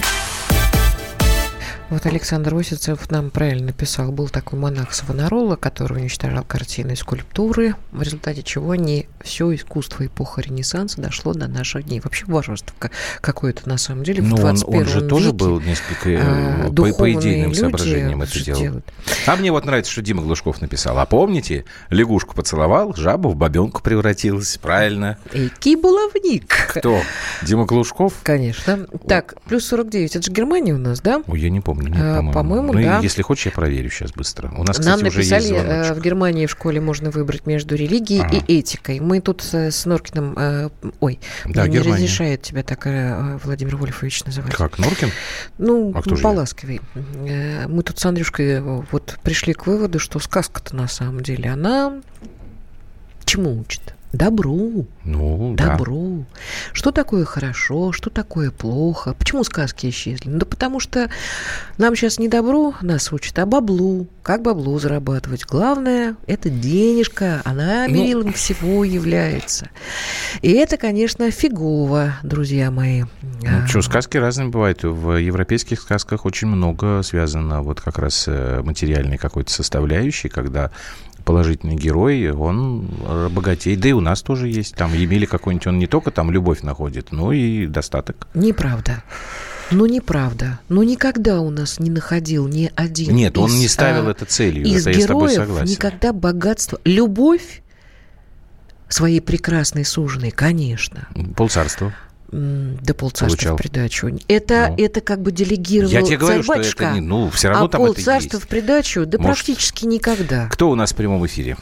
C: Yeah.
B: Вот Александр Осицев нам правильно написал. Был такой монах Савонарола, который уничтожал картины и скульптуры, в результате чего не все искусство эпохи Ренессанса дошло до наших дней. Вообще важность какое-то на самом деле в
A: ну, 21 он, он же веке. тоже был несколько а, по, по идейным соображениям это делал. Делают. А мне вот нравится, что Дима Глушков написал. А помните, лягушку поцеловал, жаба в бабенку превратилась. Правильно.
B: Эйки булавник.
A: Кто? Дима Глушков?
B: Конечно. Так, плюс 49. Это же Германия у нас, да?
A: Ой, я не помню. Нет,
B: по-моему, э, по-моему ну, да.
A: если хочешь, я проверю сейчас быстро.
B: У нас, кстати, Нам написали, уже есть э, в Германии в школе можно выбрать между религией ага. и этикой. Мы тут с Норкиным... Э, ой, да, не Германия. разрешает тебя так Владимир Вольфович называть.
A: Как, Норкин?
B: Ну, а поласковей. Мы тут с Андрюшкой вот пришли к выводу, что сказка-то на самом деле, она чему учит? Добру.
A: Ну,
B: Добру. Да. Что такое хорошо, что такое плохо? Почему сказки исчезли? Ну, да потому что нам сейчас не добру нас учат, а баблу. Как баблу зарабатывать? Главное – это денежка. Она мерилом ну... всего является. И это, конечно, фигово, друзья мои.
A: Ну, а... что, сказки разные бывают. В европейских сказках очень много связано вот как раз э, материальной какой-то составляющей, когда положительный герой, он богатей. Да и у нас тоже есть. Там Емеля какой-нибудь, он не только там любовь находит, но и достаток.
B: Неправда. Ну, неправда. Ну, никогда у нас не находил ни один
A: Нет, из, он не ставил а, это целью.
B: Из
A: это
B: героев
A: я с тобой согласен.
B: никогда богатство... Любовь своей прекрасной суженой, конечно.
A: Полцарства
B: до полцарства Получал. в придачу. Это, ну. это как бы делегировал
A: Я тебе говорю, что это не... Ну, все равно
B: а
A: там
B: полцарства в придачу? Да Может, практически никогда.
A: Кто у нас в прямом эфире?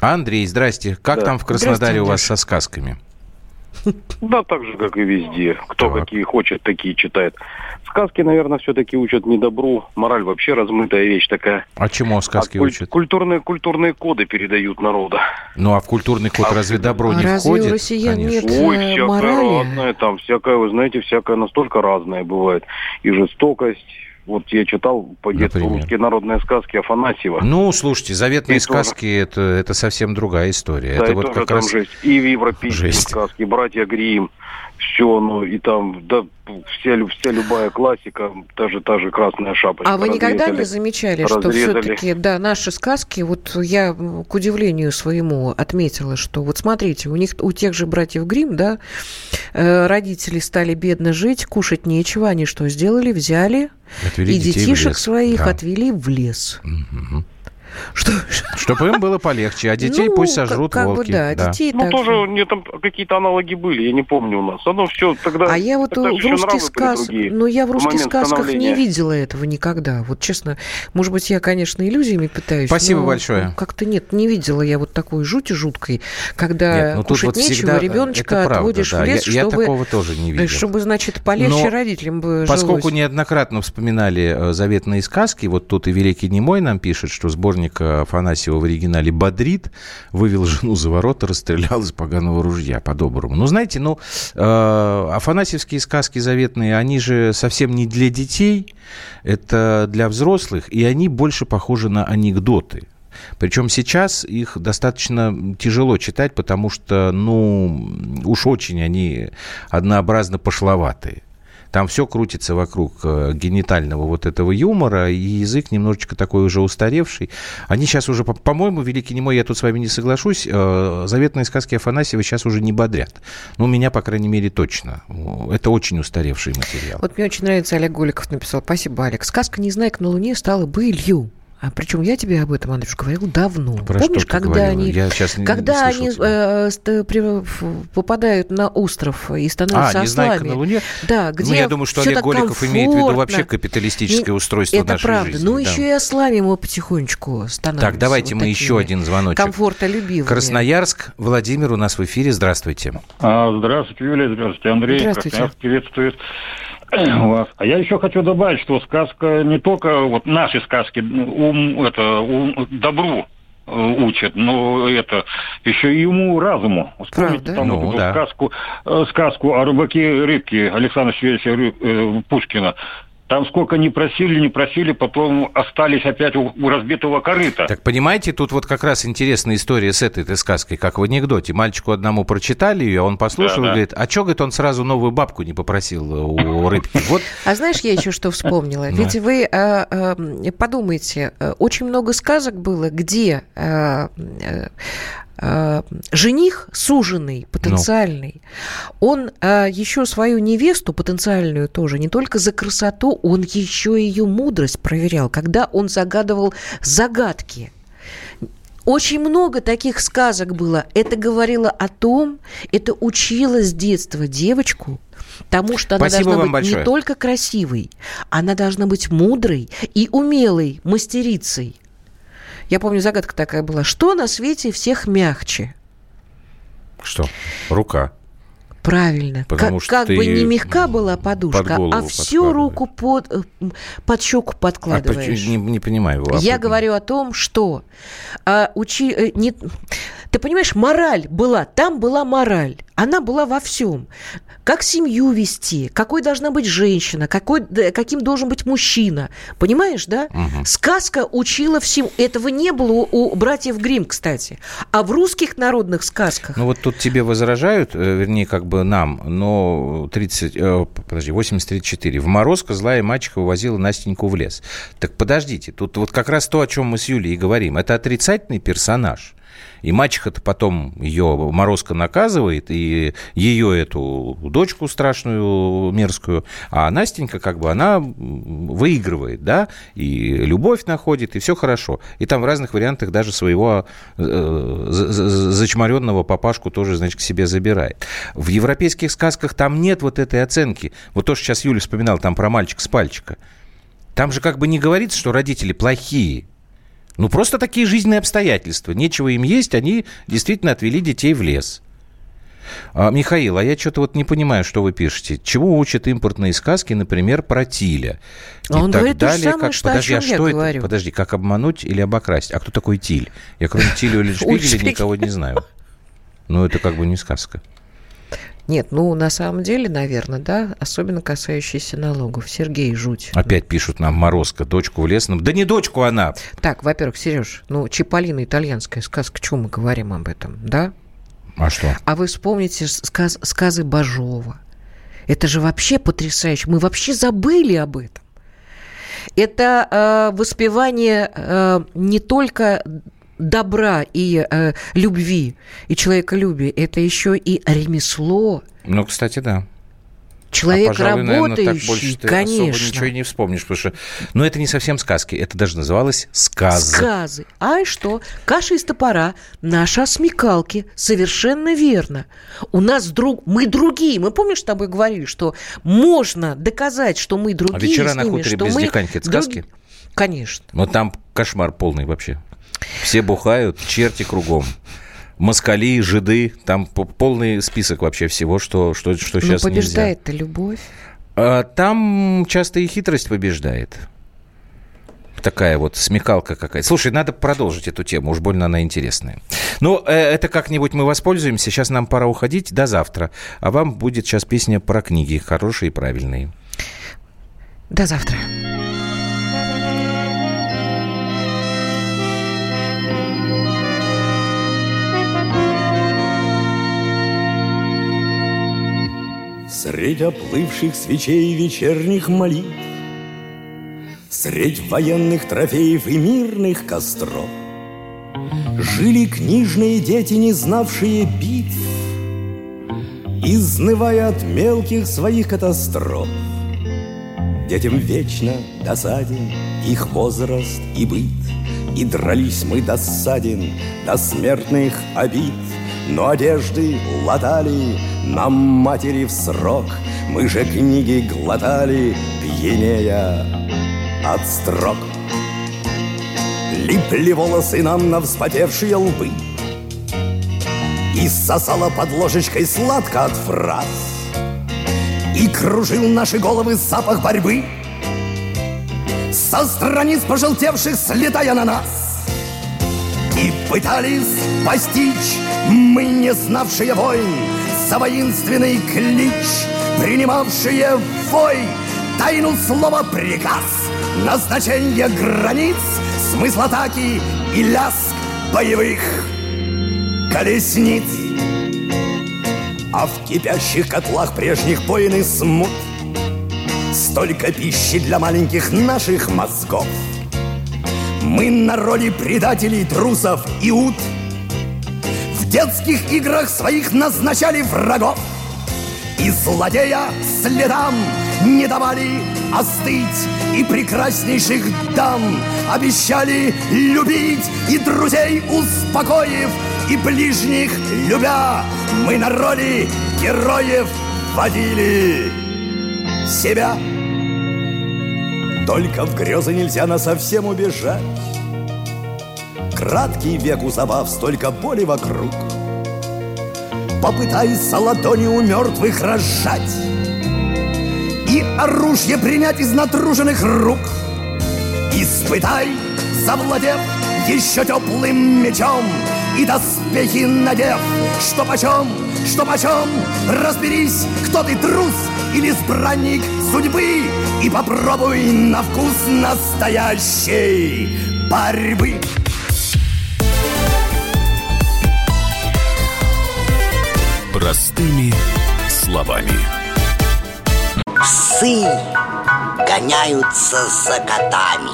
A: Андрей, здрасте. Как да. там в Краснодаре у вас со сказками?
K: Да, так же, как и везде. Кто так. какие хочет, такие читает. Сказки, наверное, все-таки учат не добру. Мораль вообще размытая вещь такая.
A: А чему сказки а куль- учат?
K: Культурные, культурные коды передают народа.
A: Ну, а в культурный код а разве добро а не
B: разве
A: входит?
B: у россиян Конечно. нет
K: Ой, всякое
B: морали?
K: разное там. Всякое, вы знаете, всякое настолько разное бывает. И жестокость, вот я читал по детству Например? русские народные сказки Афанасьева.
A: Ну, слушайте, заветные и сказки это, это совсем другая история.
K: Да,
A: это
K: и
A: вот
K: тоже
A: как
K: там
A: раз...
K: жесть. И в европейские жесть. сказки, братья Грим, все, ну и там, да, вся, вся любая классика, даже та же красная шапочка.
B: А вы никогда не замечали, разрезали. что все-таки, да, наши сказки, вот я к удивлению своему отметила, что вот смотрите, у них, у тех же братьев Грим, да, э, родители стали бедно жить, кушать нечего, они что сделали? Взяли Отвели и детишек своих да. отвели в лес. Угу.
A: Что? Чтобы им было полегче, а детей ну, пусть сожрут как, волки.
B: Бы, да, да. детей
K: Ну, тоже же. не, там какие-то аналоги были, я не помню у нас. Оно все тогда...
B: А я вот тогда в русских сказках... Ну, я в русских сказках не видела этого никогда. Вот честно, может быть, я, конечно, иллюзиями пытаюсь.
A: Спасибо большое.
B: Как-то нет, не видела я вот такой жути жуткой, когда нет, ну, кушать вот нечего, ребеночка отводишь правда, да. в лес,
A: я,
B: чтобы...
A: Я такого тоже не видел.
B: Чтобы, значит, полегче Но родителям бы
A: Поскольку неоднократно вспоминали э, заветные сказки, вот тут и Великий Немой нам пишет, что сборник Афанасьева Афанасьева в оригинале «бодрит», вывел жену за ворота, расстрелял из поганого ружья, по-доброму. Ну, знаете, ну, э, афанасьевские сказки заветные, они же совсем не для детей, это для взрослых, и они больше похожи на анекдоты. Причем сейчас их достаточно тяжело читать, потому что, ну, уж очень они однообразно пошловатые. Там все крутится вокруг э, генитального вот этого юмора, и язык немножечко такой уже устаревший. Они сейчас уже, по-моему, великий немой, я тут с вами не соглашусь, э, заветные сказки Афанасьева сейчас уже не бодрят. Ну, меня, по крайней мере, точно. Это очень устаревший материал.
B: Вот мне очень нравится, Олег Голиков написал. Спасибо, Олег. Сказка «Незнайка на Луне» стала былью. А причем я тебе об этом, Андрюш, говорил давно.
A: Про Помнишь, когда говорила? они, я сейчас
B: не, когда не они э, попадают на остров и становятся
A: а, ослами. на Луне?
B: Да, где
A: ну, я думаю, что Олег Голиков комфортно. имеет в виду вообще капиталистическое не, устройство
B: это
A: нашей
B: правда.
A: жизни.
B: Ну, да. еще и ослами мы потихонечку становимся.
A: Так, давайте вот мы еще один звоночек.
B: Комфортолюбивыми.
A: Красноярск. Владимир у нас в эфире. Здравствуйте.
L: А, здравствуйте, Юлия. Здравствуйте, Андрей.
B: Здравствуйте.
L: Красноярск приветствует <clears throat> вас. А я еще хочу добавить, что сказка не только вот наши сказки ум это ум, добру э, учат, но это еще и уму разуму. Вспомните Правда? там ну, вот да. сказку, э, сказку о рыбаке рыбке Александра Сергеевича э, Пушкина. Там сколько не просили, не просили, потом остались опять у, у разбитого корыта.
A: Так понимаете, тут вот как раз интересная история с этой, этой сказкой, как в анекдоте. Мальчику одному прочитали ее, он послушал да, и говорит, а что, говорит, он сразу новую бабку не попросил у <laughs> рыбки? Вот.
B: А знаешь, я еще что вспомнила? Ведь вы а, а, подумайте, очень много сказок было, где а, э, жених суженный, потенциальный, ну. он э, еще свою невесту потенциальную тоже не только за красоту, он еще ее мудрость проверял, когда он загадывал загадки. Очень много таких сказок было. Это говорило о том, это учило с детства девочку тому, что она
A: Спасибо
B: должна быть
A: большое.
B: не только красивой, она должна быть мудрой и умелой мастерицей. Я помню, загадка такая была. Что на свете всех мягче?
A: Что? Рука.
B: Правильно. Потому как, как бы не мягка была подушка, под а всю руку под, э, под щеку подкладываешь.
A: А, не, не понимаю.
B: А Я говорю о том, что а, учи, э, не, ты понимаешь, мораль была, там была мораль. Она была во всем. Как семью вести, какой должна быть женщина, какой, каким должен быть мужчина. Понимаешь, да? Угу. Сказка учила всему. Этого не было у, братьев Грим, кстати. А в русских народных сказках...
A: Ну вот тут тебе возражают, э, вернее, как бы нам, но 30, э, подожди, 80-34. В мороз злая мачеха вывозила Настеньку в лес. Так подождите, тут вот как раз то, о чем мы с Юлей говорим. Это отрицательный персонаж. И мачеха-то потом ее Морозко наказывает, и ее эту дочку страшную, мерзкую, а Настенька как бы она выигрывает, да, и любовь находит, и все хорошо. И там в разных вариантах даже своего э, зачморенного папашку тоже, значит, к себе забирает. В европейских сказках там нет вот этой оценки. Вот то, что сейчас Юля вспоминал там про мальчик с пальчика. Там же как бы не говорится, что родители плохие. Ну, просто такие жизненные обстоятельства. Нечего им есть, они действительно отвели детей в лес. А, Михаил, а я что-то вот не понимаю, что вы пишете. Чего учат импортные сказки, например, про Тиля?
B: И Он так говорит далее, то же самое, как... что,
A: Подожди,
B: а
A: что
B: это? Говорю.
A: Подожди, как обмануть или обокрасть? А кто такой Тиль? Я кроме <laughs> Тиля или Шпигеля никого не знаю. Ну, это как бы не сказка.
B: Нет, ну, на самом деле, наверное, да, особенно касающиеся налогов. Сергей, жуть.
A: Опять пишут нам Морозко, дочку в лесном. Да не дочку она!
B: Так, во-первых, Сереж, ну, Чиполлино итальянская сказка, чего мы говорим об этом, да?
A: А что?
B: А вы вспомните сказ, сказы Бажова. Это же вообще потрясающе. Мы вообще забыли об этом. Это э, воспевание э, не только добра и э, любви, и человеколюбия, это еще и ремесло.
A: Ну, кстати, да.
B: Человек а, пожалуй, работающий, наверное, так больше
A: ты
B: конечно.
A: особо ничего и не вспомнишь, потому что... Но ну, это не совсем сказки, это даже называлось сказы.
B: Сказы. А и что? Каша из топора, наша смекалки, совершенно верно. У нас друг... Мы другие. Мы, помнишь, с тобой говорили, что можно доказать, что мы другие А
A: вечера
B: с ними,
A: на хуторе без мы... это сказки? Друг...
B: Конечно.
A: Но там кошмар полный вообще. Все бухают, черти кругом. Москали, жиды, там полный список вообще всего, что, что, что сейчас
B: Но побеждает-то любовь.
A: А, там часто и хитрость побеждает. Такая вот смекалка какая-то. Слушай, надо продолжить эту тему, уж больно она интересная. Ну, э, это как-нибудь мы воспользуемся. Сейчас нам пора уходить. До завтра. А вам будет сейчас песня про книги, хорошие и правильные.
B: До завтра.
M: Средь оплывших свечей вечерних молитв Средь военных трофеев и мирных костров Жили книжные дети, не знавшие битв Изнывая от мелких своих катастроф. Детям вечно досаден их возраст и быт И дрались мы досаден до смертных обид Но одежды латали нам матери в срок. Мы же книги глотали, пьянея от строк. Липли волосы нам на вспотевшие лбы И сосала под ложечкой сладко от фраз. И кружил наши головы запах борьбы. Со страниц пожелтевших слетая на нас. И пытались постичь мы, не знавшие войн За воинственный клич, принимавшие вой Тайну слова приказ, назначение границ Смысл атаки и ляск боевых колесниц. А в кипящих котлах прежних воин и смут. Столько пищи для маленьких наших мозгов. Мы на роли предателей, трусов и ут детских играх своих назначали врагов. И злодея следам не давали остыть И прекраснейших дам обещали любить И друзей успокоив, и ближних любя Мы на роли героев водили. Себя. Только в грезы нельзя на совсем убежать Краткий век у забав, столько боли вокруг Попытайся ладони у мертвых разжать и оружие принять из натруженных рук. Испытай, завладев еще теплым мечом и доспехи надев, что почем, что почем, разберись, кто ты трус или избранник судьбы, и попробуй на вкус настоящей борьбы.
C: Простыми словами.
N: Псы гоняются за котами.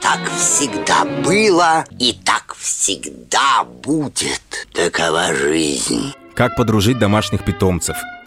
N: Так всегда было и так всегда будет. Такова жизнь.
O: Как подружить домашних питомцев,